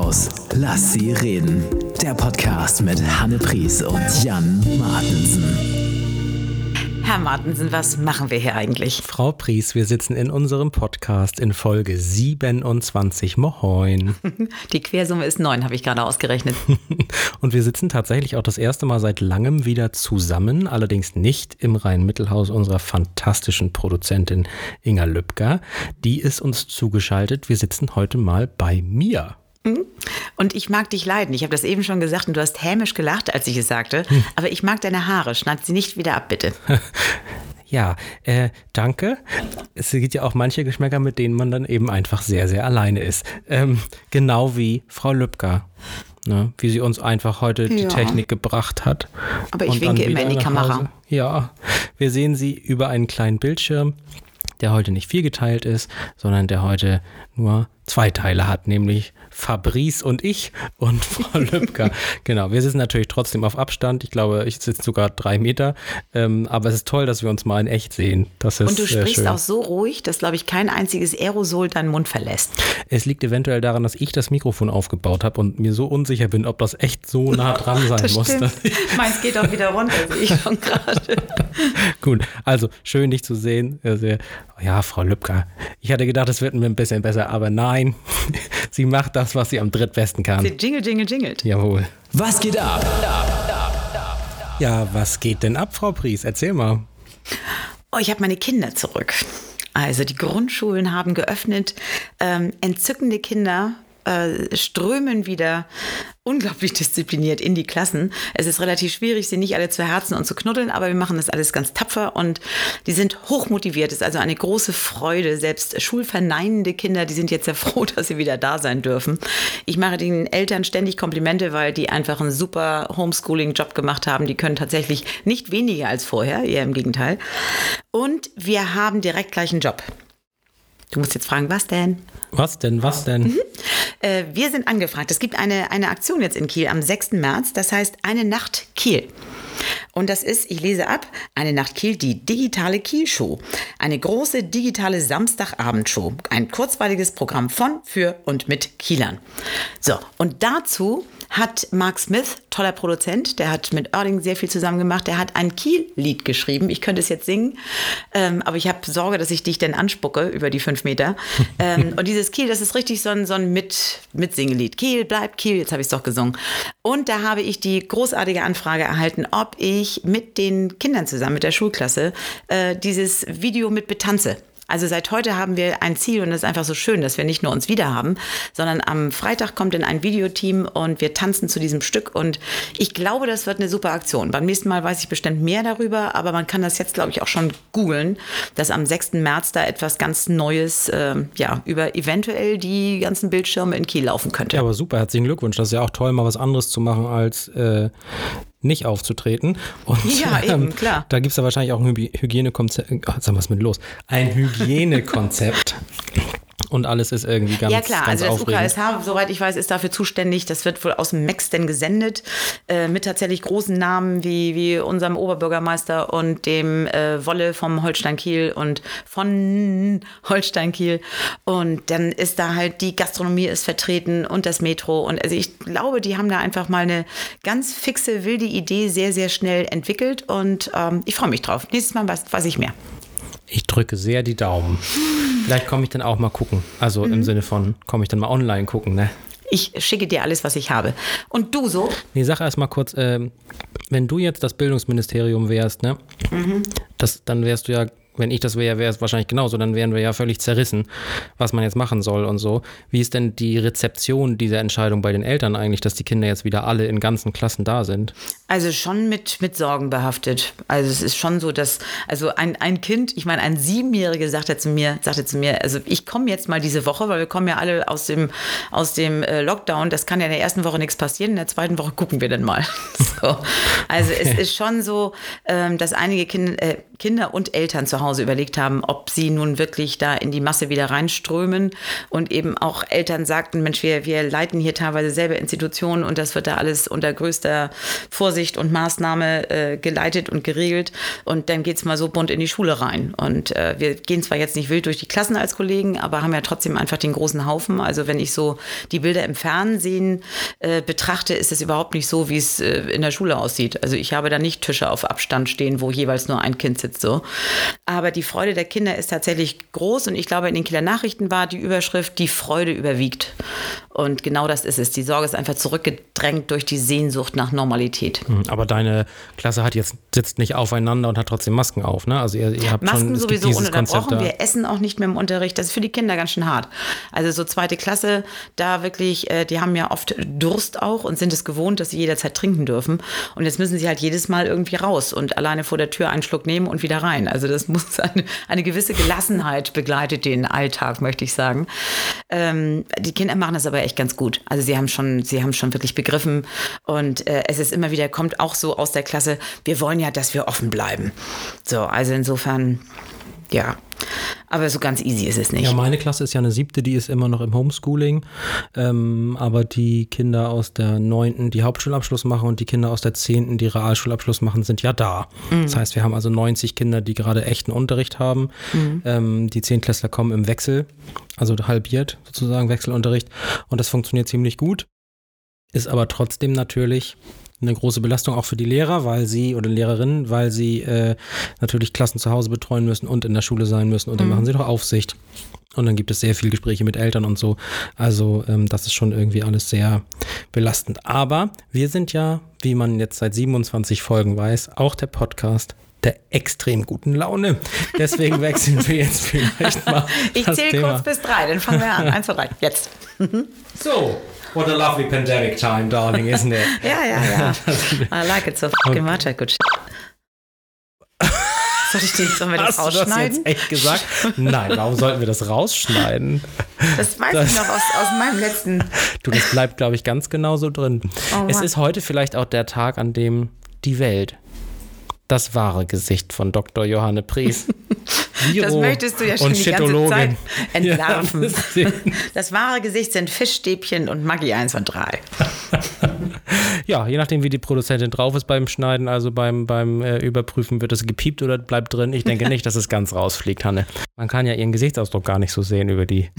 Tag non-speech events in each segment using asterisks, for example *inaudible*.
Mittelhaus. Lass sie reden. Der Podcast mit Hanne Pries und Jan Martensen. Herr Martensen, was machen wir hier eigentlich? Frau Pries, wir sitzen in unserem Podcast in Folge 27. Moin. *laughs* Die Quersumme ist 9, habe ich gerade ausgerechnet. *laughs* Und wir sitzen tatsächlich auch das erste Mal seit langem wieder zusammen, allerdings nicht im Rhein-Mittelhaus unserer fantastischen Produzentin Inga Lübcker. Die ist uns zugeschaltet. Wir sitzen heute mal bei mir. Mhm. Und ich mag dich leiden. Ich habe das eben schon gesagt und du hast hämisch gelacht, als ich es sagte. Hm. Aber ich mag deine Haare. Schneid sie nicht wieder ab, bitte. *laughs* Ja, äh, danke. Es gibt ja auch manche Geschmäcker, mit denen man dann eben einfach sehr, sehr alleine ist. Ähm, genau wie Frau Lübcker. Ne, wie sie uns einfach heute ja. die Technik gebracht hat. Aber ich winke immer in die Kamera. Ja, wir sehen sie über einen kleinen Bildschirm, der heute nicht viel geteilt ist, sondern der heute nur zwei Teile hat, nämlich Fabrice und ich und Frau *laughs* Lübcker. genau, wir sitzen natürlich trotzdem auf Abstand. Ich glaube, ich sitze sogar drei Meter. Ähm, aber es ist toll, dass wir uns mal in echt sehen. Das ist, und du sprichst auch so ruhig, dass, glaube ich, kein einziges Aerosol deinen Mund verlässt. Es liegt eventuell daran, dass ich das Mikrofon aufgebaut habe und mir so unsicher bin, ob das echt so nah *laughs* dran sein das muss. *laughs* Meins geht auch wieder runter, sehe ich schon gerade. Gut, also schön, dich zu sehen. Ja, Frau Lübcker, ich hatte gedacht, es wird mir ein bisschen besser, aber nein, *laughs* sie macht das, was sie am drittbesten kann. Sie jingle, jingle, jingelt. Jawohl. Was geht ab? Ja, was geht denn ab, Frau Pries? Erzähl mal. Oh, ich habe meine Kinder zurück. Also die Grundschulen haben geöffnet. Ähm, entzückende Kinder äh, strömen wieder unglaublich *laughs* diszipliniert in die Klassen. Es ist relativ schwierig, sie nicht alle zu herzen und zu knuddeln, aber wir machen das alles ganz tapfer und die sind hochmotiviert. Es ist also eine große Freude. Selbst schulverneinende Kinder, die sind jetzt sehr *laughs* froh, dass sie wieder da sein dürfen. Ich mache den Eltern ständig Komplimente, weil die einfach einen super Homeschooling-Job gemacht haben. Die können tatsächlich nicht weniger als vorher, eher im Gegenteil. Und wir haben direkt gleich einen Job. Du musst jetzt fragen, was denn? Was denn, was denn? Mhm. Äh, wir sind angefragt. Es gibt eine, eine Aktion jetzt in Kiel am 6. März, das heißt eine Nacht Kiel. Und das ist, ich lese ab, eine Nacht Kiel, die digitale Kiel-Show. Eine große digitale Samstagabendshow. Ein kurzweiliges Programm von, für und mit Kielern. So, und dazu hat Mark Smith, toller Produzent, der hat mit Erding sehr viel zusammen gemacht, der hat ein Kiel-Lied geschrieben. Ich könnte es jetzt singen, ähm, aber ich habe Sorge, dass ich dich denn anspucke über die fünf Meter. *laughs* ähm, und dieses Kiel, das ist richtig so ein, so ein mit, Mitsingelied. Kiel, bleibt Kiel, jetzt habe ich es doch gesungen. Und da habe ich die großartige Anfrage erhalten, ob ich mit den Kindern zusammen, mit der Schulklasse, äh, dieses Video mit betanze. Also seit heute haben wir ein Ziel und es ist einfach so schön, dass wir nicht nur uns wieder haben, sondern am Freitag kommt in ein Videoteam und wir tanzen zu diesem Stück und ich glaube, das wird eine super Aktion. Beim nächsten Mal weiß ich bestimmt mehr darüber, aber man kann das jetzt, glaube ich, auch schon googeln, dass am 6. März da etwas ganz Neues äh, ja, über eventuell die ganzen Bildschirme in Kiel laufen könnte. Ja, aber super, herzlichen Glückwunsch. Das ist ja auch toll, mal was anderes zu machen als äh, nicht aufzutreten. Und, ja, eben, ähm, klar. Da gibt es ja wahrscheinlich auch ein Hygienekonzept. Oh, was mit los? Ein Hygienekonzept *laughs* und alles ist irgendwie ganz Ja klar, ganz also das UKSH, soweit ich weiß, ist dafür zuständig. Das wird wohl aus dem Mex denn gesendet, äh, mit tatsächlich großen Namen wie, wie unserem Oberbürgermeister und dem äh, Wolle vom Holstein Kiel und von Holstein Kiel. Und dann ist da halt die Gastronomie ist vertreten und das Metro. Und also ich glaube, die haben da einfach mal eine ganz fixe, wilde Idee sehr, sehr schnell entwickelt. Und ähm, ich freue mich drauf. Nächstes Mal weiß, weiß ich mehr. Ich drücke sehr die Daumen. Vielleicht komme ich dann auch mal gucken. Also mhm. im Sinne von, komme ich dann mal online gucken, ne? Ich schicke dir alles, was ich habe. Und du so? Nee, sag erst mal kurz, äh, wenn du jetzt das Bildungsministerium wärst, ne? Mhm. Das, dann wärst du ja wenn ich das wäre, wäre es wahrscheinlich genauso. Dann wären wir ja völlig zerrissen, was man jetzt machen soll und so. Wie ist denn die Rezeption dieser Entscheidung bei den Eltern eigentlich, dass die Kinder jetzt wieder alle in ganzen Klassen da sind? Also schon mit, mit Sorgen behaftet. Also es ist schon so, dass, also ein, ein Kind, ich meine, ein Siebenjähriger sagte zu mir, sagte zu mir, also ich komme jetzt mal diese Woche, weil wir kommen ja alle aus dem, aus dem äh, Lockdown. Das kann ja in der ersten Woche nichts passieren. In der zweiten Woche gucken wir dann mal. *laughs* so. Also okay. es ist schon so, ähm, dass einige Kinder, äh, Kinder und Eltern zu Hause überlegt haben, ob sie nun wirklich da in die Masse wieder reinströmen. Und eben auch Eltern sagten, Mensch, wir, wir leiten hier teilweise selber Institutionen und das wird da alles unter größter Vorsicht und Maßnahme äh, geleitet und geregelt. Und dann geht es mal so bunt in die Schule rein. Und äh, wir gehen zwar jetzt nicht wild durch die Klassen als Kollegen, aber haben ja trotzdem einfach den großen Haufen. Also wenn ich so die Bilder im Fernsehen äh, betrachte, ist es überhaupt nicht so, wie es äh, in der Schule aussieht. Also ich habe da nicht Tische auf Abstand stehen, wo jeweils nur ein Kind sitzt so. Aber die Freude der Kinder ist tatsächlich groß und ich glaube, in den Kieler Nachrichten war die Überschrift, die Freude überwiegt. Und genau das ist es. Die Sorge ist einfach zurückgedrängt durch die Sehnsucht nach Normalität. Hm, aber deine Klasse hat jetzt sitzt nicht aufeinander und hat trotzdem Masken auf, ne? Also ihr, ihr habt Masken schon, sowieso ununterbrochen. Wir essen auch nicht mehr im Unterricht. Das ist für die Kinder ganz schön hart. Also so zweite Klasse, da wirklich, äh, die haben ja oft Durst auch und sind es gewohnt, dass sie jederzeit trinken dürfen. Und jetzt müssen sie halt jedes Mal irgendwie raus und alleine vor der Tür einen Schluck nehmen und wieder rein. Also das muss *laughs* eine, eine gewisse Gelassenheit begleitet den Alltag, möchte ich sagen. Ähm, die Kinder machen das aber echt ganz gut. Also sie haben schon, sie haben schon wirklich begriffen und äh, es ist immer wieder, kommt auch so aus der Klasse, wir wollen ja, dass wir offen bleiben. So, also insofern, ja. Aber so ganz easy ist es nicht. Ja, meine Klasse ist ja eine siebte, die ist immer noch im Homeschooling. Ähm, aber die Kinder aus der neunten, die Hauptschulabschluss machen und die Kinder aus der zehnten, die Realschulabschluss machen, sind ja da. Mhm. Das heißt, wir haben also 90 Kinder, die gerade echten Unterricht haben. Mhm. Ähm, die Zehntklässler kommen im Wechsel, also halbiert sozusagen Wechselunterricht. Und das funktioniert ziemlich gut. Ist aber trotzdem natürlich eine große Belastung auch für die Lehrer, weil sie oder Lehrerinnen, weil sie äh, natürlich Klassen zu Hause betreuen müssen und in der Schule sein müssen und dann mhm. machen sie doch Aufsicht. Und dann gibt es sehr viele Gespräche mit Eltern und so. Also ähm, das ist schon irgendwie alles sehr belastend. Aber wir sind ja, wie man jetzt seit 27 Folgen weiß, auch der Podcast der extrem guten Laune. Deswegen *laughs* wechseln wir jetzt vielleicht mal. ich zähle kurz bis drei, dann fangen wir an. Eins, zwei, drei, jetzt. *laughs* so, What a lovely pandemic time, darling, isn't it? ja, ja, ja. *laughs* I like it so fucking much. I could Soll ich den, sollen wir das Hast rausschneiden? Du das jetzt echt gesagt? Nein, warum sollten wir das rausschneiden? Das weiß das, ich noch aus, aus meinem letzten. Du, das bleibt, glaube ich, ganz genauso drin. Oh, es ist heute vielleicht auch der Tag, an dem die Welt das wahre Gesicht von Dr. Johanne Pries. *laughs* Viro das möchtest du ja schon die ganze Zeit entlarven. Ja, *laughs* das wahre Gesicht sind Fischstäbchen und Maggi 1 und 3. *laughs* ja, je nachdem, wie die Produzentin drauf ist beim Schneiden, also beim, beim äh, Überprüfen, wird es gepiept oder bleibt drin. Ich denke nicht, dass es ganz rausfliegt, Hanne. Man kann ja ihren Gesichtsausdruck gar nicht so sehen über die.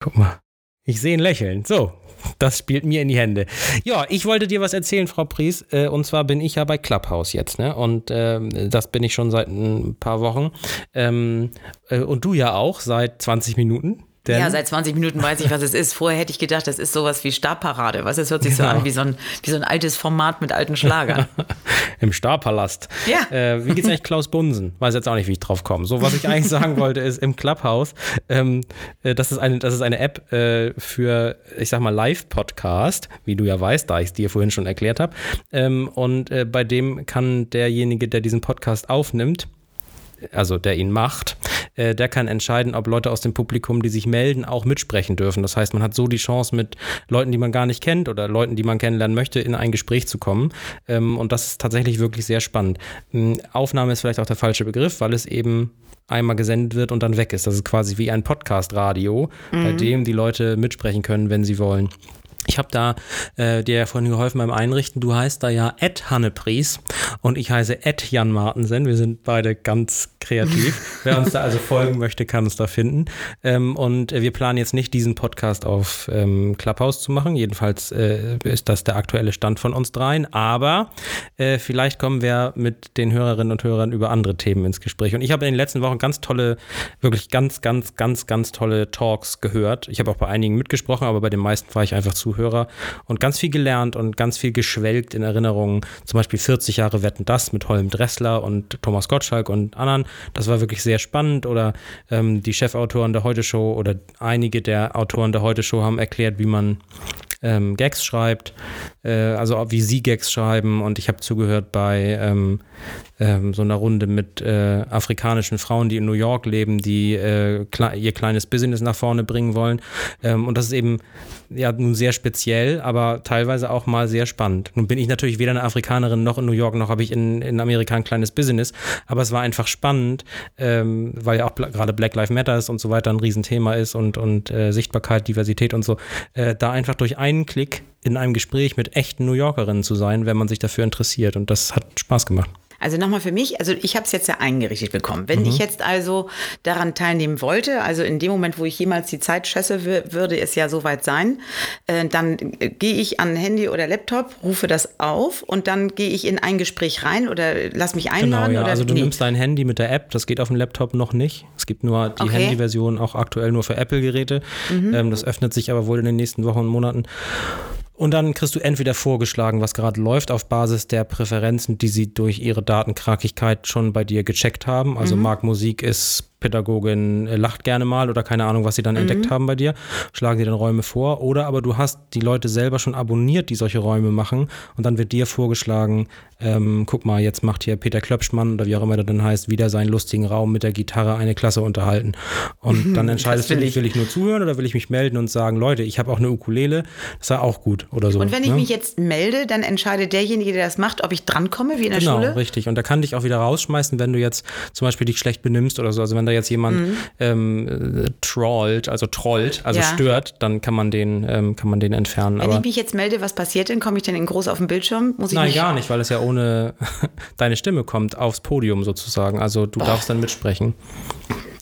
Guck mal. Ich sehe ein Lächeln. So, das spielt mir in die Hände. Ja, ich wollte dir was erzählen, Frau Pries. Äh, und zwar bin ich ja bei Clubhouse jetzt, ne? Und äh, das bin ich schon seit ein paar Wochen. Ähm, äh, und du ja auch seit 20 Minuten. Denn? Ja, seit 20 Minuten weiß ich, was es ist. Vorher hätte ich gedacht, das ist sowas wie Starparade. Was? Es hört sich genau. so an wie so, ein, wie so ein altes Format mit alten Schlagern. *laughs* Im Starpalast. Ja. Äh, wie geht's eigentlich Klaus Bunsen? Weiß jetzt auch nicht, wie ich drauf komme. So, was ich eigentlich sagen wollte, ist im Clubhouse, ähm, äh, das, ist eine, das ist eine App äh, für, ich sag mal, Live-Podcast, wie du ja weißt, da ich es dir vorhin schon erklärt habe. Ähm, und äh, bei dem kann derjenige, der diesen Podcast aufnimmt, also der ihn macht, äh, der kann entscheiden, ob Leute aus dem Publikum, die sich melden, auch mitsprechen dürfen. Das heißt, man hat so die Chance, mit Leuten, die man gar nicht kennt oder Leuten, die man kennenlernen möchte, in ein Gespräch zu kommen. Ähm, und das ist tatsächlich wirklich sehr spannend. Ähm, Aufnahme ist vielleicht auch der falsche Begriff, weil es eben einmal gesendet wird und dann weg ist. Das ist quasi wie ein Podcast-Radio, mhm. bei dem die Leute mitsprechen können, wenn sie wollen. Ich habe da äh, dir ja vorhin geholfen beim Einrichten. Du heißt da ja Ed Hannepries und ich heiße Ed Jan Martensen. Wir sind beide ganz kreativ. *laughs* Wer uns da also folgen möchte, kann uns da finden. Ähm, und wir planen jetzt nicht, diesen Podcast auf ähm, Clubhouse zu machen. Jedenfalls äh, ist das der aktuelle Stand von uns dreien. Aber äh, vielleicht kommen wir mit den Hörerinnen und Hörern über andere Themen ins Gespräch. Und ich habe in den letzten Wochen ganz tolle, wirklich ganz, ganz, ganz, ganz tolle Talks gehört. Ich habe auch bei einigen mitgesprochen, aber bei den meisten war ich einfach zu Zuhörer und ganz viel gelernt und ganz viel geschwelgt in Erinnerungen. Zum Beispiel 40 Jahre Wetten das mit Holm Dressler und Thomas Gottschalk und anderen. Das war wirklich sehr spannend. Oder ähm, die Chefautoren der Heute Show oder einige der Autoren der Heute Show haben erklärt, wie man ähm, Gags schreibt, äh, also wie sie Gags schreiben. Und ich habe zugehört bei ähm, ähm, so einer Runde mit äh, afrikanischen Frauen, die in New York leben, die äh, kle ihr kleines Business nach vorne bringen wollen. Ähm, und das ist eben ja nun sehr speziell, aber teilweise auch mal sehr spannend. Nun bin ich natürlich weder eine Afrikanerin noch in New York, noch habe ich in, in Amerika ein kleines Business, aber es war einfach spannend, ähm, weil ja auch gerade Black Lives Matter ist und so weiter ein Riesenthema ist und, und äh, Sichtbarkeit, Diversität und so, äh, da einfach durch einen Klick in einem Gespräch mit echten New Yorkerinnen zu sein, wenn man sich dafür interessiert. Und das hat Spaß gemacht. Also nochmal für mich, also ich habe es jetzt ja eingerichtet bekommen. Wenn mhm. ich jetzt also daran teilnehmen wollte, also in dem Moment, wo ich jemals die Zeit schätze, würde es ja soweit sein, äh, dann äh, gehe ich an Handy oder Laptop, rufe das auf und dann gehe ich in ein Gespräch rein oder lass mich einladen. Genau, ja. oder, also du nee. nimmst dein Handy mit der App, das geht auf dem Laptop noch nicht. Es gibt nur die okay. Handy-Version auch aktuell nur für Apple-Geräte. Mhm. Ähm, das öffnet sich aber wohl in den nächsten Wochen und Monaten. Und dann kriegst du entweder vorgeschlagen, was gerade läuft, auf Basis der Präferenzen, die sie durch ihre Datenkrakigkeit schon bei dir gecheckt haben. Also mhm. Mark Musik ist Pädagogin äh, lacht gerne mal oder keine Ahnung, was sie dann mhm. entdeckt haben bei dir, schlagen dir dann Räume vor. Oder aber du hast die Leute selber schon abonniert, die solche Räume machen und dann wird dir vorgeschlagen, ähm, guck mal, jetzt macht hier Peter Klöpschmann oder wie auch immer der dann heißt, wieder seinen lustigen Raum mit der Gitarre eine Klasse unterhalten. Und dann entscheidest du dich, will ich nur zuhören oder will ich mich melden und sagen, Leute, ich habe auch eine Ukulele, das war auch gut oder so. Und wenn ich ne? mich jetzt melde, dann entscheidet derjenige, der das macht, ob ich drankomme, wie in der genau, Schule? Genau, richtig. Und da kann dich auch wieder rausschmeißen, wenn du jetzt zum Beispiel dich schlecht benimmst oder so. Also wenn da jetzt jemand mhm. ähm, äh, trollt, also trollt, also ja. stört, dann kann man den, ähm, kann man den entfernen. Wenn Aber ich mich jetzt melde, was passiert denn? Komme ich denn in groß auf dem Bildschirm? Muss ich Nein, gar nicht, weil es ja ohne *laughs* deine Stimme kommt aufs Podium sozusagen. Also du Boah. darfst dann mitsprechen.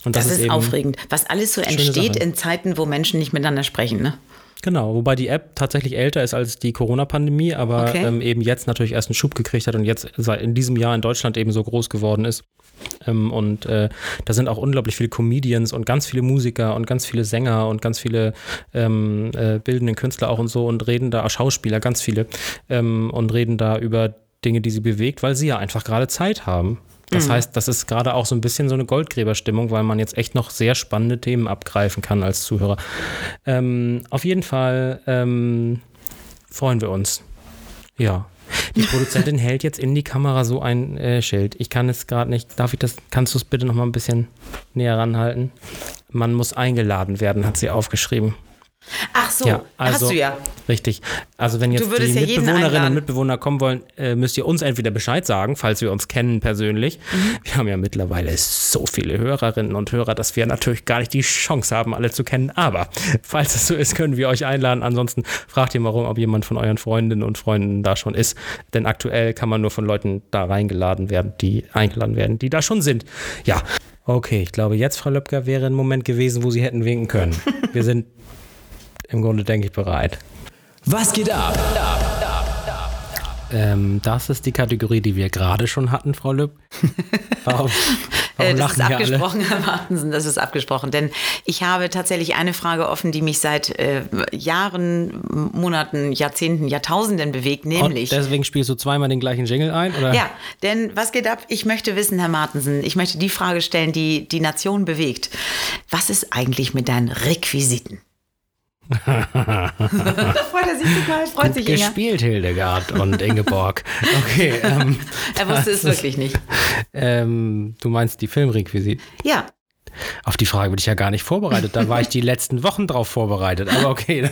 Und das, das ist, ist aufregend, was alles so entsteht in Zeiten, wo Menschen nicht miteinander sprechen, ne? Genau, wobei die App tatsächlich älter ist als die Corona-Pandemie, aber okay. ähm, eben jetzt natürlich erst einen Schub gekriegt hat und jetzt in diesem Jahr in Deutschland eben so groß geworden ist. Ähm, und äh, da sind auch unglaublich viele Comedians und ganz viele Musiker und ganz viele Sänger und ganz viele ähm, äh, bildende Künstler auch und so und reden da, Schauspieler, ganz viele, ähm, und reden da über Dinge, die sie bewegt, weil sie ja einfach gerade Zeit haben. Das mhm. heißt, das ist gerade auch so ein bisschen so eine Goldgräberstimmung, weil man jetzt echt noch sehr spannende Themen abgreifen kann als Zuhörer. Ähm, auf jeden Fall ähm, freuen wir uns. Ja. Die Produzentin hält jetzt in die Kamera so ein äh, Schild. Ich kann es gerade nicht. Darf ich das? Kannst du es bitte noch mal ein bisschen näher ranhalten? Man muss eingeladen werden, hat sie aufgeschrieben. Ach so, ja, also, hast du ja. Richtig. Also wenn jetzt die ja Mitbewohnerinnen und Mitbewohner kommen wollen, äh, müsst ihr uns entweder Bescheid sagen, falls wir uns kennen persönlich. Mhm. Wir haben ja mittlerweile so viele Hörerinnen und Hörer, dass wir natürlich gar nicht die Chance haben, alle zu kennen. Aber falls es so ist, können wir euch einladen. Ansonsten fragt ihr mal rum, ob jemand von euren Freundinnen und Freunden da schon ist. Denn aktuell kann man nur von Leuten da reingeladen werden, die eingeladen werden, die da schon sind. Ja. Okay, ich glaube, jetzt, Frau Löpker, wäre ein Moment gewesen, wo Sie hätten winken können. Wir sind im Grunde, denke ich, bereit. Was geht ab? Ähm, das ist die Kategorie, die wir gerade schon hatten, Frau Lüb. *laughs* Warum, warum äh, das ist abgesprochen, Herr Martensen, das ist abgesprochen. Denn ich habe tatsächlich eine Frage offen, die mich seit äh, Jahren, Monaten, Jahrzehnten, Jahrtausenden bewegt, nämlich. Und deswegen spielst du zweimal den gleichen Jingle ein? Oder? Ja, denn was geht ab? Ich möchte wissen, Herr Martensen, ich möchte die Frage stellen, die die Nation bewegt. Was ist eigentlich mit deinen Requisiten? Da freut er sich total, freut Gut sich Inga. gespielt, Hildegard und Ingeborg. Okay. Ähm, *laughs* er wusste es wirklich nicht. Ähm, du meinst die Filmrequisit? Ja. Auf die Frage bin ich ja gar nicht vorbereitet. Da war ich die letzten Wochen drauf vorbereitet. Aber okay.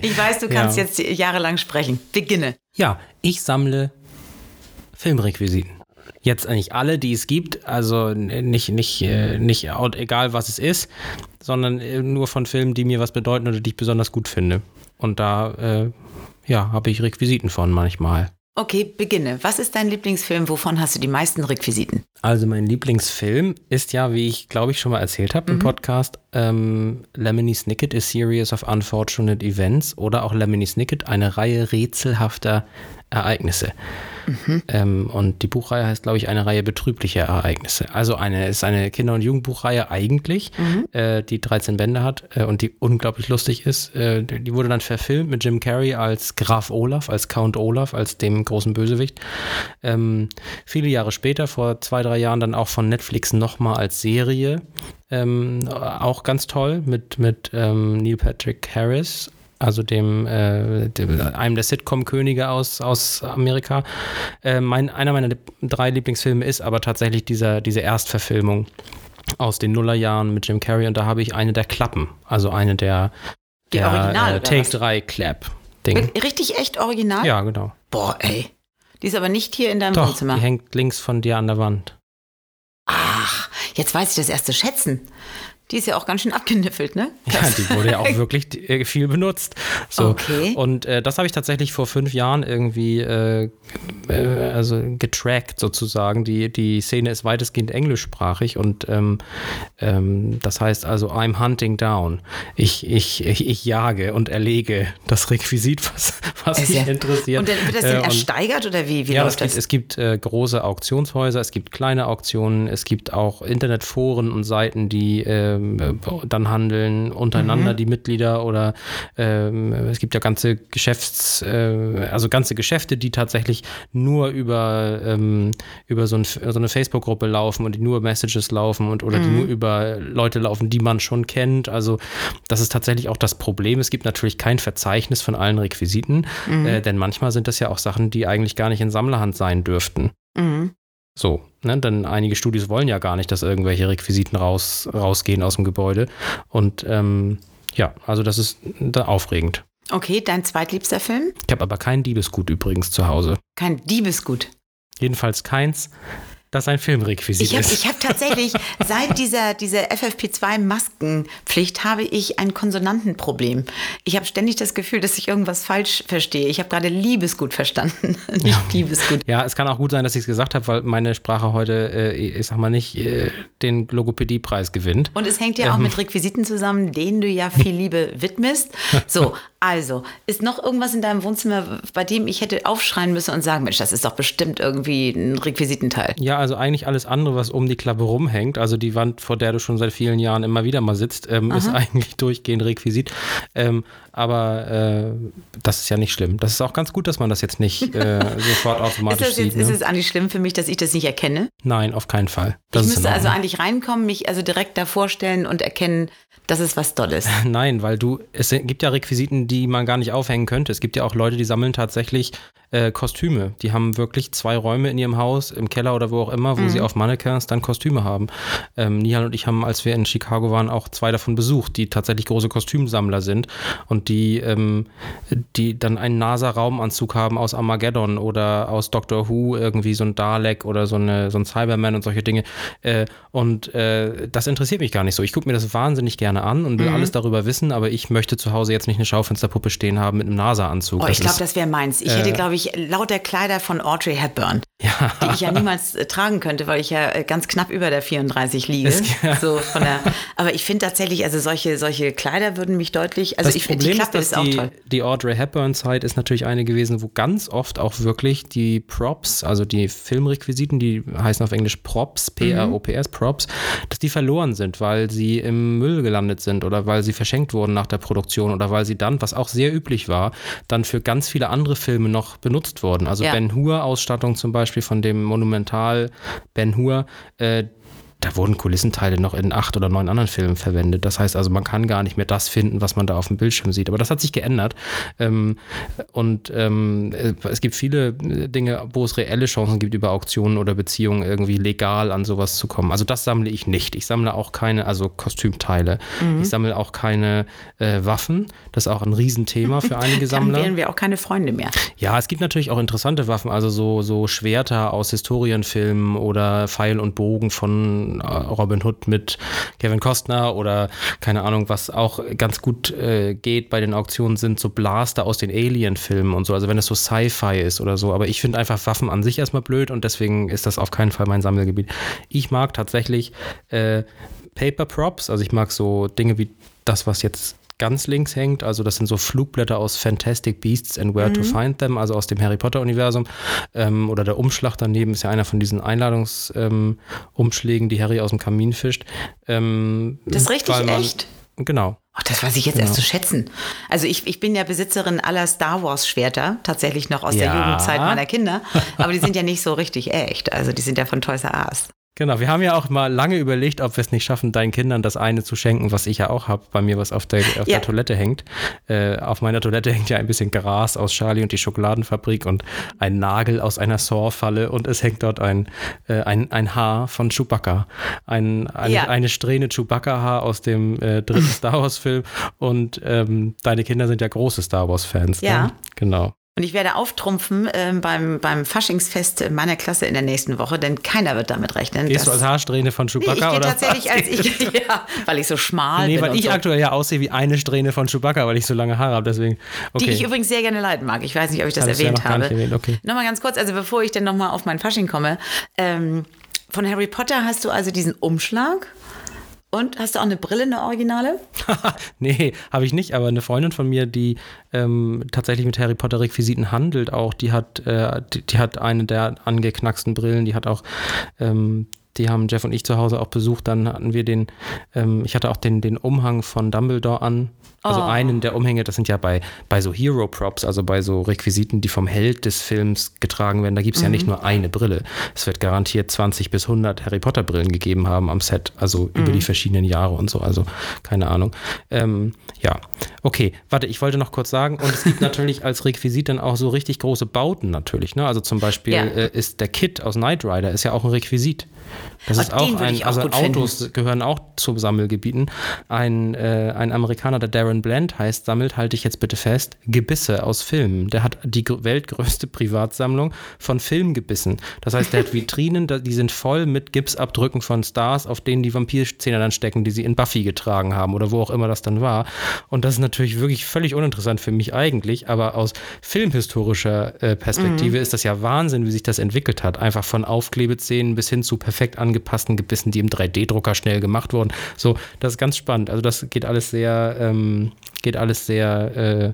Ich weiß, du kannst ja. jetzt jahrelang sprechen. Beginne. Ja, ich sammle Filmrequisiten. Jetzt eigentlich alle, die es gibt, also nicht, nicht, äh, nicht egal was es ist, sondern äh, nur von Filmen, die mir was bedeuten oder die ich besonders gut finde. Und da, äh, ja, habe ich Requisiten von manchmal. Okay, beginne. Was ist dein Lieblingsfilm? Wovon hast du die meisten Requisiten? Also mein Lieblingsfilm ist ja, wie ich glaube ich schon mal erzählt habe mhm. im Podcast, ähm, Lemony Snicket, A Series of Unfortunate Events oder auch Lemony Snicket, eine Reihe rätselhafter Ereignisse. Mhm. Ähm, und die Buchreihe heißt, glaube ich, eine Reihe betrüblicher Ereignisse. Also eine ist eine Kinder- und Jugendbuchreihe eigentlich, mhm. äh, die 13 Bände hat äh, und die unglaublich lustig ist. Äh, die wurde dann verfilmt mit Jim Carrey als Graf Olaf, als Count Olaf, als dem großen Bösewicht. Ähm, viele Jahre später, vor zwei, drei Jahren, dann auch von Netflix nochmal als Serie. Ähm, auch ganz toll mit, mit ähm, Neil Patrick Harris also dem, äh, dem einem der Sitcom-Könige aus, aus Amerika. Äh, mein, einer meiner drei Lieblingsfilme ist aber tatsächlich dieser, diese Erstverfilmung aus den Nullerjahren mit Jim Carrey und da habe ich eine der Klappen, also eine der, Die der Original, äh, Take was? 3 Clap Ding. Richtig echt original? Ja, genau. Boah, ey. Die ist aber nicht hier in deinem Doch, Wohnzimmer. die hängt links von dir an der Wand. Ach, jetzt weiß ich das erste schätzen. Die ist ja auch ganz schön abgeniffelt, ne? *laughs* Ja, die wurde ja auch *laughs* wirklich äh, viel benutzt. So. Okay. Und äh, das habe ich tatsächlich vor fünf Jahren irgendwie äh, äh, also getrackt sozusagen. Die, die Szene ist weitestgehend englischsprachig und ähm, ähm, das heißt also I'm hunting down. Ich, ich, ich, ich jage und erlege das Requisit, was, was mich ja- interessiert. Und dann wird das Äh, denn und- ersteigert oder wie, wie ja, es läuft gibt, das? es gibt äh, große Auktionshäuser, es gibt kleine Auktionen, es gibt auch Internetforen und Seiten, die ähm, äh, dann handeln untereinander, Mhm. die Mitglieder oder ähm, es gibt ja ganze Geschäfts, äh, also ganze Geschäfte, die tatsächlich nur über, ähm, über so, ein, so eine Facebook-Gruppe laufen und die nur Messages laufen und oder die Mhm. nur über Leute laufen, die man schon kennt. Also das ist tatsächlich auch das Problem. Es gibt natürlich kein Verzeichnis von allen Requisiten, Mhm. äh, denn manchmal sind das ja auch Sachen, die eigentlich gar nicht in Sammlerhand sein dürften. Mhm. So, ne? denn einige Studios wollen ja gar nicht, dass irgendwelche Requisiten raus, rausgehen aus dem Gebäude. Und ähm, ja, also das ist da aufregend. Okay, dein zweitliebster Film? Ich habe aber kein Diebesgut übrigens zu Hause. Kein Diebesgut. Jedenfalls keins, das ein Filmrequisit Ich habe ist. ich hab tatsächlich, *laughs* seit dieser, dieser FFP2-Maskenpflicht habe ich ein Konsonantenproblem. Ich habe ständig das Gefühl, dass ich irgendwas falsch verstehe. Ich habe gerade Liebesgut verstanden, *laughs* nicht Diebesgut. ja, es kann auch gut sein, dass ich es gesagt habe, weil meine Sprache heute, äh, ich sag mal nicht, äh, den Logopädiepreis gewinnt. Und es hängt ja auch mit Requisiten zusammen, denen du ja viel Liebe widmest. *laughs* So, also, ist noch irgendwas in deinem Wohnzimmer, bei dem ich hätte aufschreien müssen und sagen, Mensch, das ist doch bestimmt irgendwie ein Requisitenteil. Ja, also eigentlich alles andere, was um die Klappe rumhängt, also die Wand, vor der du schon seit vielen Jahren immer wieder mal sitzt, ähm, ist eigentlich durchgehend Requisit. Ähm, aber äh, das ist ja nicht schlimm. Das ist auch ganz gut, dass man das jetzt nicht äh, *laughs* sofort Ist, automatisch das jetzt, sieht. ist Ne? es eigentlich schlimm für mich, dass ich das nicht erkenne? Nein, auf keinen Fall. Das ich ist müsste also eigentlich reinkommen, mich also direkt davor stellen und erkennen, das ist was Tolles. *laughs* Nein, weil du, es gibt ja Requisiten, die man gar nicht aufhängen könnte. Es gibt ja auch Leute, die sammeln tatsächlich äh, Kostüme. Die haben wirklich zwei Räume in ihrem Haus, im Keller oder wo auch immer, wo sie auf Mannequins dann Kostüme haben. Ähm, Nihal und ich haben, als wir in Chicago waren, auch zwei davon besucht, die tatsächlich große Kostümsammler sind und die, ähm, die dann einen NASA-Raumanzug haben aus Armageddon oder aus Doctor Who, irgendwie so ein Dalek oder so, eine, so ein Cyberman und solche Dinge. Äh, und äh, das interessiert mich gar nicht so. Ich gucke mir das wahnsinnig gerne an und will Mhm. alles darüber wissen, aber ich möchte zu Hause jetzt nicht eine Schaufensterpuppe stehen haben mit einem NASA-Anzug. Oh, ich glaube, das wäre meins. Ich hätte, glaube ich, lauter Kleider von Audrey Hepburn, die ich ja niemals äh, tragen könnte, weil ich ja äh, ganz knapp über der 34 liege. So von der, aber ich finde tatsächlich, also solche, solche Kleider würden mich deutlich, also das ich finde, die Klappe ist, ist, auch die, toll. die Audrey Hepburn-Zeit ist natürlich eine gewesen, wo ganz oft auch wirklich die Props, also die Filmrequisiten, die heißen auf Englisch Props, P-R-O-P-S, Props, dass die verloren sind, weil sie im Müll gelandet sind oder weil sie verschenkt wurden nach der Produktion oder weil sie dann, was auch sehr üblich war, dann für ganz viele andere Filme noch benutzt wurden. Also Ja. Ben Hur-Ausstattung zum Beispiel von dem Monumental Ben Hur, äh, da wurden Kulissenteile noch in acht oder neun anderen Filmen verwendet. Das heißt also, man kann gar nicht mehr das finden, was man da auf dem Bildschirm sieht. Aber das hat sich geändert. Ähm, und ähm, äh, es gibt viele Dinge, wo es reelle Chancen gibt, über Auktionen oder Beziehungen irgendwie legal an sowas zu kommen. Also das sammle ich nicht. Ich sammle auch keine, also Kostümteile. Ich sammle auch keine äh, Waffen. Das ist auch ein Riesenthema für einige *laughs* Dann Sammler. wären wir auch keine Freunde mehr. Ja, es gibt natürlich auch interessante Waffen, also so, so Schwerter aus Historienfilmen oder Pfeil und Bogen von äh, Robin Hood mit Kevin Costner oder keine Ahnung, was auch ganz gut äh, geht bei den Auktionen sind so Blaster aus den Alien-Filmen und so, also wenn es so Sci-Fi ist oder so. Aber ich finde einfach Waffen an sich erstmal blöd und deswegen ist das auf keinen Fall mein Sammelgebiet. Ich mag tatsächlich äh, Paper Props, also ich mag so Dinge wie das, was jetzt ganz links hängt. Also das sind so Flugblätter aus Fantastic Beasts and Where to Find Them, also aus dem Harry Potter-Universum. Ähm, oder der Umschlag daneben ist ja einer von diesen Einladungsumschlägen, ähm, die Harry aus dem Kamin fischt. Ähm, Das ist richtig man- echt. Genau. Ach, das weiß ich jetzt erst zu schätzen. Also ich, ich bin ja Besitzerin aller Star Wars Schwerter, tatsächlich noch aus der Ja. Jugendzeit meiner Kinder. Aber die sind ja nicht so richtig echt. Also die sind ja von Toys R Us. Genau, wir haben ja auch mal lange überlegt, ob wir es nicht schaffen, deinen Kindern das eine zu schenken, was ich ja auch habe, bei mir, was auf der, auf Ja. der Toilette hängt. Äh, auf meiner Toilette hängt ja ein bisschen Gras aus Charlie und die Schokoladenfabrik und ein Nagel aus einer Saw-Falle und es hängt dort ein, äh, ein, ein Haar von Chewbacca. Ein, eine, Ja. eine Strähne Chewbacca-Haar aus dem äh, dritten *laughs* Star Wars-Film und ähm, deine Kinder sind ja große Star Wars-Fans. Ja. Ne? Genau. Und ich werde auftrumpfen ähm, beim, beim Faschingsfest meiner Klasse in der nächsten Woche, denn keiner wird damit rechnen. Gehst du als Haarsträhne von Nee, ich Chewbacca gehe oder tatsächlich als ich, *laughs* ja, weil ich so schmal Nee, bin. weil und ich so. aktuell ja aussehe wie eine Strähne von Chewbacca, weil ich so lange Haare habe. Deswegen, okay. Die ich übrigens sehr gerne leiden mag. Ich weiß nicht, ob ich das du ja erwähnt noch gar habe. erwähnt, okay. Nochmal ganz kurz, also bevor ich dann nochmal auf mein Fasching komme. Ähm, von Harry Potter hast du also diesen Umschlag und hast du auch eine Brille, eine Originale? *laughs* nee, habe ich nicht, aber eine Freundin von mir, die ähm, tatsächlich mit Harry Potter Requisiten handelt, auch, die hat, äh, die, die hat eine der angeknacksten Brillen, die hat auch, ähm, die haben Jeff und ich zu Hause auch besucht, dann hatten wir den, ähm, ich hatte auch den, den Umhang von Dumbledore an. Also Oh. einen der Umhänge, das sind ja bei, bei so Hero-Props, also bei so Requisiten, die vom Held des Films getragen werden, da gibt es ja nicht nur eine Brille. Es wird garantiert 20 bis 100 Harry Potter-Brillen gegeben haben am Set, also über die verschiedenen Jahre und so, also keine Ahnung. Ähm, ja, okay, warte, ich wollte noch kurz sagen, und es gibt *laughs* natürlich als Requisit dann auch so richtig große Bauten natürlich, ne? Also zum Beispiel Ja. äh, ist der Kit aus Knight Rider, ist ja auch ein Requisit. Das Ah, ist auch ein, auch also Autos gehören auch zu Sammelgebieten. Ein, äh, ein Amerikaner, der Darren Bland heißt, sammelt, halte ich jetzt bitte fest, Gebisse aus Filmen. Der hat die gr- weltgrößte Privatsammlung von Filmgebissen. Das heißt, der hat *laughs* Vitrinen, die sind voll mit Gipsabdrücken von Stars, auf denen die Vampirzähne dann stecken, die sie in Buffy getragen haben oder wo auch immer das dann war. Und das ist natürlich wirklich völlig uninteressant für mich eigentlich, aber aus filmhistorischer äh, Perspektive ist das ja Wahnsinn, wie sich das entwickelt hat. Einfach von Aufklebeszenen bis hin zu perfekt angepassten Gebissen, die im 3D-Drucker schnell gemacht wurden. So, das ist ganz spannend. Also das geht alles sehr, ähm, geht alles sehr, äh,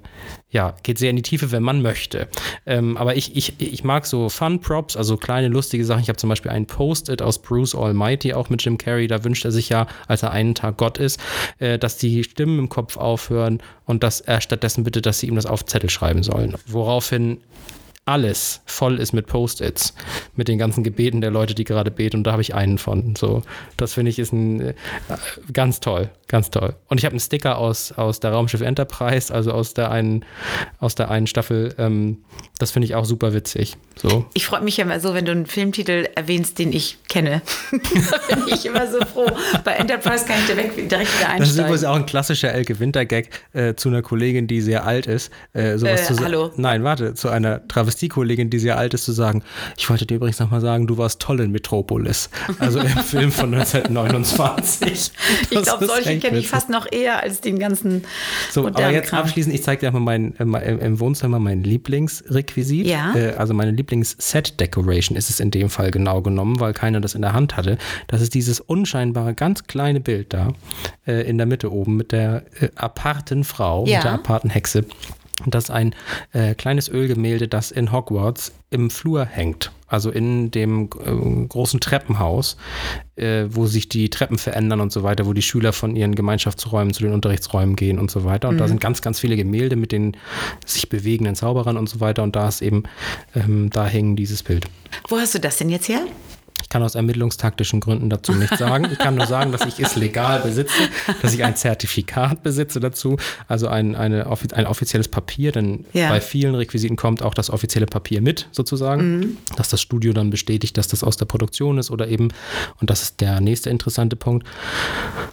ja, geht sehr in die Tiefe, wenn man möchte. Ähm, aber ich, ich, ich mag so Fun-Props, also kleine lustige Sachen. Ich habe zum Beispiel ein Post-it aus Bruce Almighty, auch mit Jim Carrey. Da wünscht er sich ja, als er einen Tag Gott ist, äh, dass die Stimmen im Kopf aufhören und dass er stattdessen bittet, dass sie ihm das auf Zettel schreiben sollen. Woraufhin alles voll ist mit Post-its, mit den ganzen Gebeten der Leute, die gerade beten. Und da habe ich einen von. So, das finde ich ist ein äh, ganz toll, ganz toll. Und ich habe einen Sticker aus, aus der Raumschiff Enterprise, also aus der einen, aus der einen Staffel. Ähm, das finde ich auch super witzig. So. Ich freue mich ja immer so, wenn du einen Filmtitel erwähnst, den ich kenne. da *laughs* bin ich immer so froh. Bei Enterprise kann ich direkt, direkt wieder Das ist übrigens einsteigen. auch ein klassischer Elke Winter-Gag äh, zu einer Kollegin, die sehr alt ist. Äh, sowas Äh, zu hallo? Nein, warte, zu einer Travestiekollegin, die sehr alt ist, zu sagen, ich wollte dir übrigens nochmal sagen, du warst toll in Metropolis. Also im *laughs* Film von 1929. Ich glaube, solche kenne ich fast noch eher als den ganzen So, aber jetzt Kram. abschließend, ich zeige dir mal mein, äh, im Wohnzimmer mein Lieblingsrequisit. Ja. Äh, also meine Lieblings-Set-Decoration ist es in dem Fall genau genommen, weil keiner das in der Hand hatte. Das ist dieses unscheinbare, ganz kleine Bild da äh, in der Mitte oben mit der äh, aparten Frau, Ja. mit der aparten Hexe. Das ist ein äh, kleines Ölgemälde, das in Hogwarts im Flur hängt. Also in dem äh, großen Treppenhaus, äh, wo sich die Treppen verändern und so weiter, wo die Schüler von ihren Gemeinschaftsräumen zu den Unterrichtsräumen gehen und so weiter. Und da sind ganz, ganz viele Gemälde mit den sich bewegenden Zauberern und so weiter. Und da ist eben, ähm, da hängen dieses Bild. Wo hast du das denn jetzt her? Ich kann aus ermittlungstaktischen Gründen dazu nichts sagen. Ich kann nur sagen, dass ich es legal besitze, dass ich ein Zertifikat besitze dazu, also ein, eine, ein offizielles Papier, denn Ja. bei vielen Requisiten kommt auch das offizielle Papier mit, sozusagen, dass das Studio dann bestätigt, dass das aus der Produktion ist oder eben, und das ist der nächste interessante Punkt,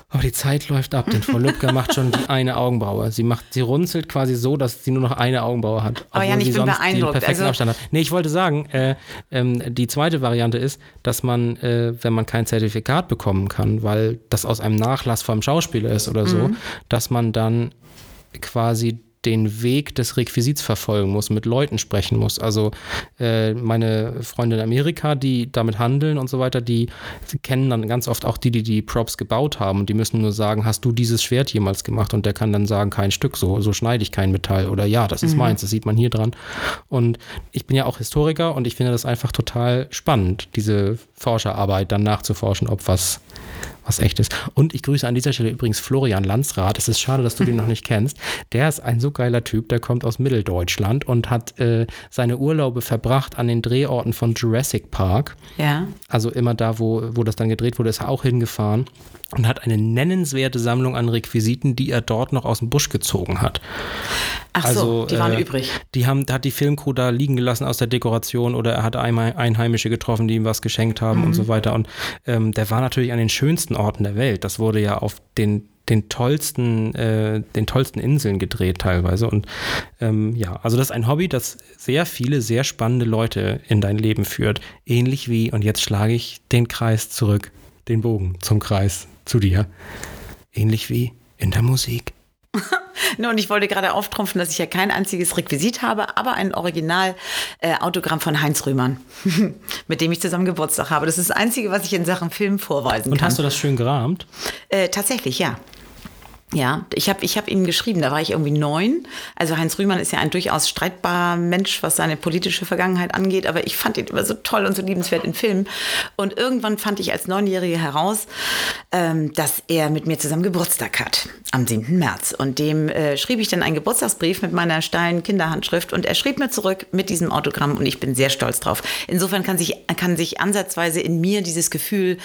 aber die Zeit läuft ab, denn Frau Lübcker macht schon die eine Augenbraue. Sie macht, sie runzelt quasi so, dass sie nur noch eine Augenbraue hat. Aber ja, ich sie bin sonst beeindruckt. Den perfekten Also- Abstand hat. Nee, ich wollte sagen, äh, ähm, die zweite Variante ist, dass man, äh, wenn man kein Zertifikat bekommen kann, weil das aus einem Nachlass vom Schauspieler ist oder so, dass man dann quasi den Weg des Requisits verfolgen muss, mit Leuten sprechen muss. Also äh, meine Freunde in Amerika, die damit handeln und so weiter, die kennen dann ganz oft auch die, die die Props gebaut haben und die müssen nur sagen, hast du dieses Schwert jemals gemacht? Und der kann dann sagen, kein Stück, so, so schneide ich kein Metall oder ja, das ist meins, das sieht man hier dran. Und ich bin ja auch Historiker und ich finde das einfach total spannend, diese Forscherarbeit dann nachzuforschen, ob was was echt ist. Und ich grüße an dieser Stelle übrigens Florian Landsrath. Es ist schade, dass du den noch nicht kennst. Der ist ein so geiler Typ, der kommt aus Mitteldeutschland und hat äh, seine Urlaube verbracht an den Drehorten von Jurassic Park. Ja. Also immer da, wo, wo das dann gedreht wurde, ist er auch hingefahren und hat eine nennenswerte Sammlung an Requisiten, die er dort noch aus dem Busch gezogen hat. Ach so, Also, die waren äh, übrig. Die haben, hat die Filmcrew da liegen gelassen aus der Dekoration oder er hat einmal Einheimische getroffen, die ihm was geschenkt haben und so weiter. Und ähm, der war natürlich an den schönsten Orten der Welt. Das wurde ja auf den den tollsten, äh, den tollsten Inseln gedreht teilweise. Und ähm, ja, also das ist ein Hobby, das sehr viele, sehr spannende Leute in dein Leben führt. Ähnlich wie, und jetzt schlage ich den Kreis zurück, den Bogen zum Kreis zu dir. Ähnlich wie in der Musik. *laughs* No, und ich wollte gerade auftrumpfen, dass ich ja kein einziges Requisit habe, aber ein Original-Autogramm von Heinz Rühmann, *laughs* mit dem ich zusammen Geburtstag habe. Das ist das Einzige, was ich in Sachen Film vorweisen Und kann. hast du das schön gerahmt? Äh, tatsächlich, ja. Ja, ich habe ich hab ihm geschrieben, da war ich irgendwie neun. Also Heinz Rühmann ist ja ein durchaus streitbarer Mensch, was seine politische Vergangenheit angeht, aber ich fand ihn immer so toll und so liebenswert in Filmen. Und irgendwann fand ich als Neunjährige heraus, ähm, dass er mit mir zusammen Geburtstag hat, am 7. März. Und dem äh, schrieb ich dann einen Geburtstagsbrief mit meiner steilen Kinderhandschrift und er schrieb mir zurück mit diesem Autogramm und ich bin sehr stolz drauf. Insofern kann sich, kann sich ansatzweise in mir dieses Gefühl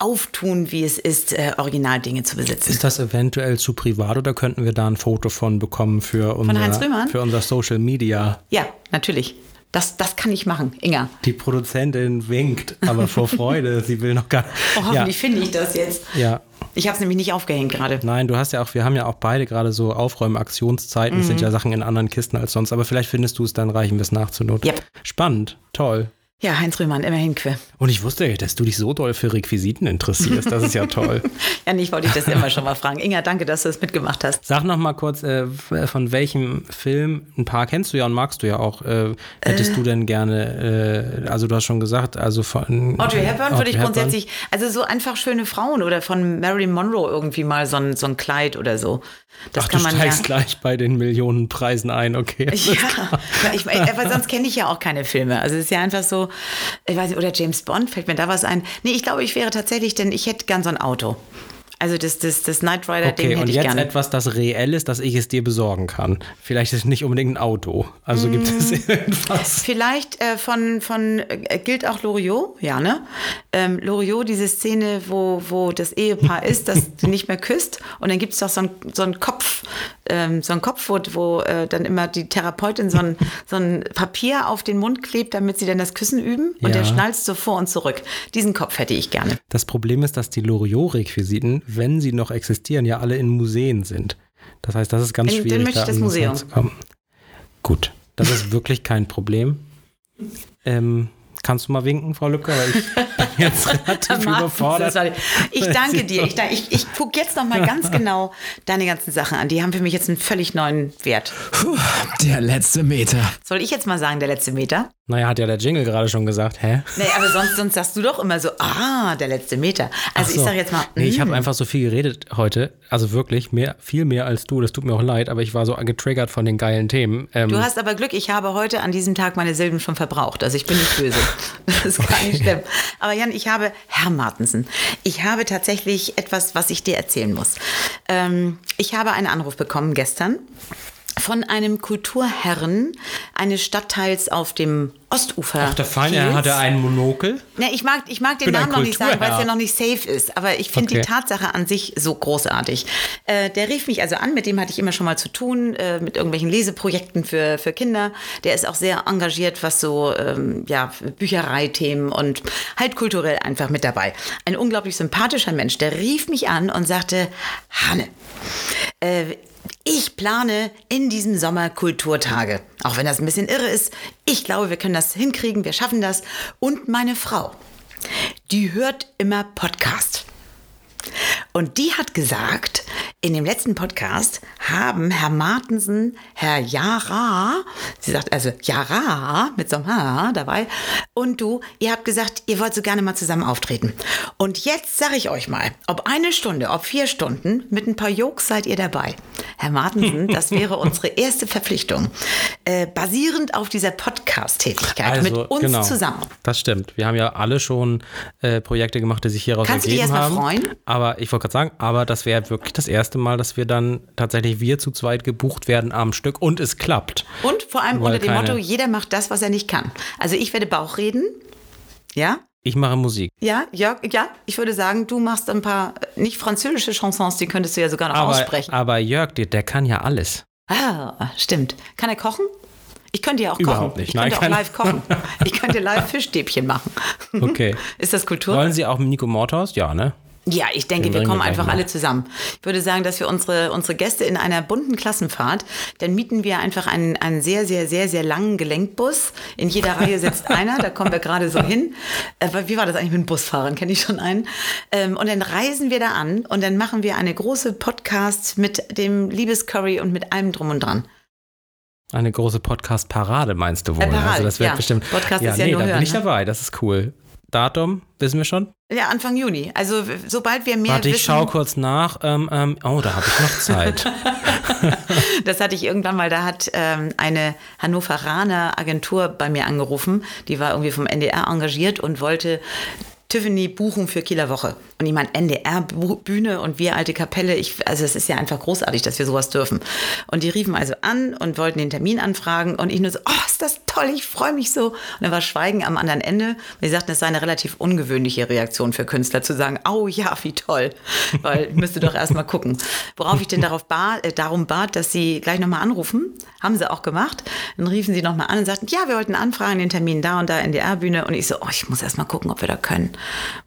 auftun, wie es ist, äh, Originaldinge zu besitzen. Ist das eventuell zu privat oder könnten wir da ein Foto von bekommen für unser, für unser Social Media? Ja, natürlich. Das, das kann ich machen, Inga. Die Produzentin winkt, aber vor *laughs* Freude. Sie will noch gar Oh, ja, hoffentlich finde ich das jetzt. ja. Ich habe es nämlich nicht aufgehängt gerade. Nein, du hast ja auch, wir haben ja auch beide gerade so Aufräumen-Aktionszeiten. Es sind Mhm. ja Sachen in anderen Kisten als sonst, aber vielleicht findest du es, dann reichen wir es nach zur Not. Yep. Spannend, toll. Ja, Heinz Rühmann, immerhin que. Und ich wusste, dass du dich so doll für Requisiten interessierst. Das ist ja toll. *laughs* Ja, nee, ich wollte dich das immer schon mal fragen. Inga, danke, dass du das mitgemacht hast. Sag noch mal kurz, äh, von welchem Film, ein paar kennst du ja und magst du ja auch, äh, hättest du denn gerne, äh, also du hast schon gesagt, also von... Audrey Hepburn würde ich Hepburn. grundsätzlich, also so einfach schöne Frauen oder von Marilyn Monroe irgendwie mal so ein, so ein Kleid oder so. Das Ach, kann du man steigst ja. gleich bei den Millionenpreisen ein, okay. Ja, *laughs* ich, aber sonst kenne ich ja auch keine Filme. Also es ist ja einfach so, ich weiß nicht, oder James Bond, fällt mir da was ein? Nee, ich glaube, ich wäre tatsächlich, denn ich hätte gern so ein Auto. Also das, das, das Knight Rider-Ding Okay, hätte und ich jetzt gerne. etwas, das reell ist, dass ich es dir besorgen kann. Vielleicht ist es nicht unbedingt ein Auto. Also gibt es Mm. irgendwas. Vielleicht äh, von, von äh, gilt auch Loriot, ja, ne? Ähm, Loriot, diese Szene, wo, wo das Ehepaar ist, das *laughs* nicht mehr küsst. Und dann gibt es doch so einen so einen Kopf, ähm, so einen Kopf, wo, wo äh, dann immer die Therapeutin so ein, *laughs* so ein Papier auf den Mund klebt, damit sie dann das Küssen üben. Und Ja. der schnalzt so vor und zurück. Diesen Kopf hätte ich gerne. Das Problem ist, dass die Loriot-Requisiten, wenn sie noch existieren, ja alle in Museen sind. Das heißt, das ist ganz In- dann schwierig, möchte ich da das Museum. zu kommen. Gut, das ist wirklich kein Problem. Ähm, kannst du mal winken, Frau Lübcker? Weil ich *laughs* *laughs* jetzt relativ überfordert. Ich danke *laughs* dir. Ich, ich, ich gucke jetzt noch mal ganz genau deine ganzen Sachen an. Die haben für mich jetzt einen völlig neuen Wert. Puh, der letzte Meter. Soll ich jetzt mal sagen, der letzte Meter? Naja, hat ja der Jingle gerade schon gesagt, hä? Nee, aber sonst, sonst sagst du doch immer so, ah, der letzte Meter. Also Ach ich so. sag jetzt mal, Nee, ich mm, habe einfach so viel geredet heute. Also wirklich, mehr, viel mehr als du. Das tut mir auch leid, aber ich war so getriggert von den geilen Themen. Ähm, du hast aber Glück, ich habe heute an diesem Tag meine Silben schon verbraucht. Also ich bin nicht böse. *laughs* Das ist gar nicht schlimm. Aber Jan, ich habe, Herr Martensen, ich habe tatsächlich etwas, was ich dir erzählen muss. Ähm, ich habe einen Anruf bekommen gestern von einem Kulturherren eines Stadtteils auf dem Ostufer. Ach, der Feine, er hatte einen Monokel. Ne, ich mag, ich mag den Namen noch nicht sagen, weil es ja noch nicht safe ist. Aber ich finde Okay. die Tatsache an sich so großartig. Äh, der rief mich also an, mit dem hatte ich immer schon mal zu tun, äh, mit irgendwelchen Leseprojekten für, für Kinder. Der ist auch sehr engagiert, was so ähm, ja, Büchereithemen und halt kulturell einfach mit dabei. Ein unglaublich sympathischer Mensch. Der rief mich an und sagte, Hanne, äh, ich plane in diesem Sommer Kulturtage. Auch wenn das ein bisschen irre ist. Ich glaube, wir können das hinkriegen, wir schaffen das. Und meine Frau, die hört immer Podcast. Und die hat gesagt, in dem letzten Podcast haben Herr Martensen, Herr Jara, sie sagt also Jara mit so einem H dabei, und du, ihr habt gesagt, ihr wollt so gerne mal zusammen auftreten. Und jetzt sage ich euch mal, ob eine Stunde, ob vier Stunden, mit ein paar Jokes seid ihr dabei. Herr Martensen, *laughs* das wäre unsere erste Verpflichtung. Äh, basierend auf dieser Podcast-Tätigkeit mit uns genau, zusammen. Das stimmt. Wir haben ja alle schon äh, Projekte gemacht, die sich hieraus Kannst du dich ergeben erst mal haben. freuen? Aber ich wollte gerade sagen, aber das wäre wirklich das erste Mal, dass wir dann tatsächlich wir zu zweit gebucht werden am Stück und es klappt. Und vor allem Weil unter dem Motto, jeder macht das, was er nicht kann. Also ich werde Bauch reden. Ja? Ich mache Musik. Ja, ja, ja. Ich würde sagen, du machst ein paar äh, nicht französische Chansons, die könntest du ja sogar noch Aber, aussprechen. aber Jörg, der, der kann ja alles. Ah, stimmt. Kann er kochen? Ich könnte ja auch Überhaupt kochen. nicht. Ich Nein, könnte auch live kochen. *laughs* Ich könnte live Fischstäbchen machen. Okay. *laughs* Ist das Kultur? Wollen Sie auch mit Nico Mordhaus? Ja, ne? Ja, ich denke, Den wir kommen einfach alle zusammen. Ich würde sagen, dass wir unsere, unsere Gäste in einer bunten Klassenfahrt, dann mieten wir einfach einen, einen sehr, sehr, sehr, sehr langen Gelenkbus. In jeder Reihe sitzt *laughs* einer, da kommen wir gerade so hin. Äh, wie war das eigentlich mit den Busfahrern? Kenne ich schon einen. Ähm, und dann reisen wir da an und dann machen wir eine große Podcast mit dem Liebescurry und mit allem drum und dran. Eine große Podcast-Parade meinst du wohl? Äh, Parade, also das wird ja. bestimmt. Podcast ist ja nee, nur da hören, bin ich ne? dabei. Das ist cool. Datum wissen wir schon. Ja, Anfang Juni. Also sobald wir mehr Warte, ich wissen, schaue kurz nach. Ähm, ähm, oh, da habe ich noch Zeit. *laughs* *laughs* Das hatte ich irgendwann mal, da hat ähm, eine Hannoveraner Agentur bei mir angerufen, die war irgendwie vom NDR engagiert und wollte Tiffany buchen für Kieler Woche. Und ich meine, NDR-Bühne und wir alte Kapelle, ich, also es ist ja einfach großartig, dass wir sowas dürfen. Und die riefen also an und wollten den Termin anfragen und ich nur so, oh, ist das toll, ich freue mich so. Und dann war Schweigen am anderen Ende. Wir sagten, es sei eine relativ ungewöhnliche Reaktion für Künstler zu sagen, oh ja, wie toll, weil *laughs* müsste doch erst mal gucken. Worauf ich denn darauf bat, äh, darum bat, dass sie gleich nochmal anrufen, haben sie auch gemacht. Dann riefen sie nochmal an und sagten, ja, wir wollten anfragen, den Termin da und da in der bühne Und ich so, oh, ich muss erst mal gucken, ob wir da können.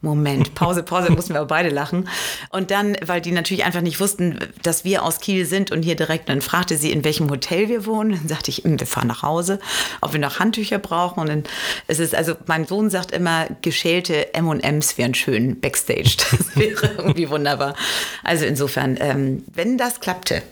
Moment, Pause, Pause, mussten wir aber beide lachen. Und dann, weil die natürlich einfach nicht wussten, dass wir aus Kiel sind und hier direkt, dann fragte sie, in welchem Hotel wir wohnen. Dann sagte ich, "Hm, wir fahren nach Hause, ob wir noch Handtücher brauchen. Und dann ist es, also mein Sohn sagt immer, geschälte M&Ms wären schön backstage. *laughs* Das wäre irgendwie wunderbar. Also insofern, ähm, wenn das klappte,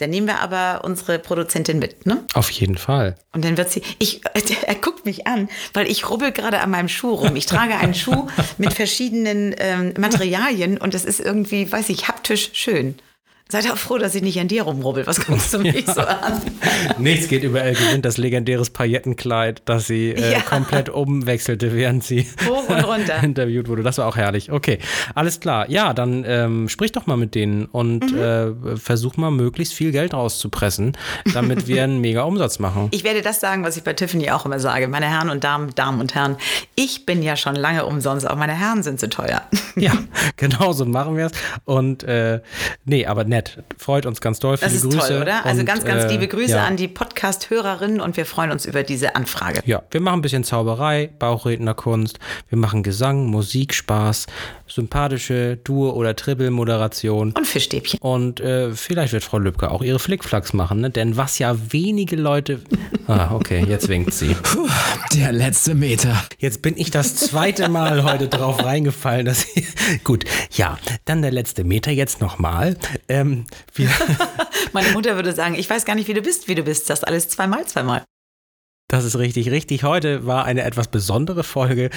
dann nehmen wir aber unsere Produzentin mit, ne? Auf jeden Fall. Und dann wird sie, ich, *laughs* er guckt mich an, weil ich rubbel gerade an meinem Schuh rum. Ich trage einen Schuh mit verschiedenen ähm, Materialien und das ist irgendwie, weiß ich, haptisch schön. Seid auch froh, dass ich nicht an dir rumrubbel. Was guckst du mich so *laughs* an? Nichts geht über El Gewinn, das legendäres Paillettenkleid, das sie äh, Ja. komplett umwechselte, während sie Hoch und runter. *laughs* interviewt wurde. Das war auch herrlich. Okay, alles klar. Ja, dann ähm, sprich doch mal mit denen und Mhm. äh, versuch mal möglichst viel Geld rauszupressen, damit wir einen *laughs* mega Umsatz machen. Ich werde das sagen, was ich bei Tiffany auch immer sage. Meine Herren und Damen, Damen und Herren, ich bin ja schon lange umsonst, aber meine Herren sind so teuer. Ja, genau so machen wir es. Und äh, nee, aber nett. Freut uns ganz doll. Das Viele ist Grüße. toll, oder? Also Und, ganz, ganz äh, liebe Grüße ja. an die Podcast-Hörerinnen und wir freuen uns über diese Anfrage. Ja, wir machen ein bisschen Zauberei, Bauchrednerkunst, wir machen Gesang, Musik, Spaß, sympathische Duo- oder Triple-Moderation. Und Fischstäbchen. Und äh, vielleicht wird Frau Lübcke auch ihre Flickflacks machen, ne? Denn was ja wenige Leute. *laughs* Ah, okay, jetzt winkt sie. Puh, der letzte Meter. Jetzt bin ich das zweite Mal heute drauf reingefallen, dass ich, Gut, ja, dann der letzte Meter jetzt nochmal. Ähm, wir, *laughs* Meine Mutter würde sagen, ich weiß gar nicht, wie du bist, wie du bist. Das alles zweimal, zweimal. Das ist richtig, richtig. Heute war eine etwas besondere Folge.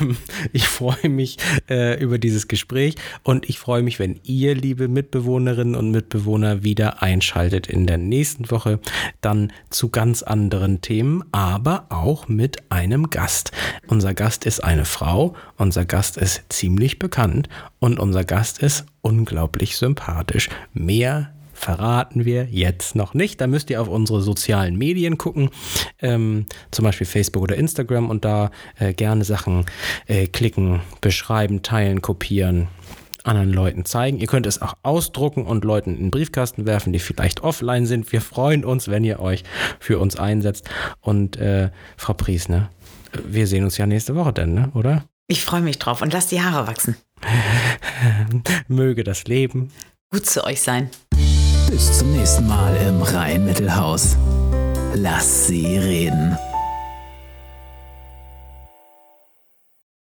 Ähm, Ich freue mich äh, über dieses Gespräch und ich freue mich, wenn ihr, liebe Mitbewohnerinnen und Mitbewohner, wieder einschaltet in der nächsten Woche. Dann zu ganz anderen Themen, aber auch mit einem Gast. Unser Gast ist eine Frau, unser Gast ist ziemlich bekannt und unser Gast ist unglaublich sympathisch. Mehr verraten wir jetzt noch nicht. Da müsst ihr auf unsere sozialen Medien gucken, ähm, zum Beispiel Facebook oder Instagram und da äh, gerne Sachen äh, klicken, beschreiben, teilen, kopieren anderen Leuten zeigen. Ihr könnt es auch ausdrucken und Leuten in den Briefkasten werfen, die vielleicht offline sind. Wir freuen uns, wenn ihr euch für uns einsetzt. Und äh, Frau Pries, ne? Wir sehen uns ja nächste Woche dann, ne? oder? Ich freue mich drauf und lasst die Haare wachsen. *laughs* Möge das Leben Gut zu euch sein. Bis zum nächsten Mal im Rhein-Mittelhaus. Lass sie reden.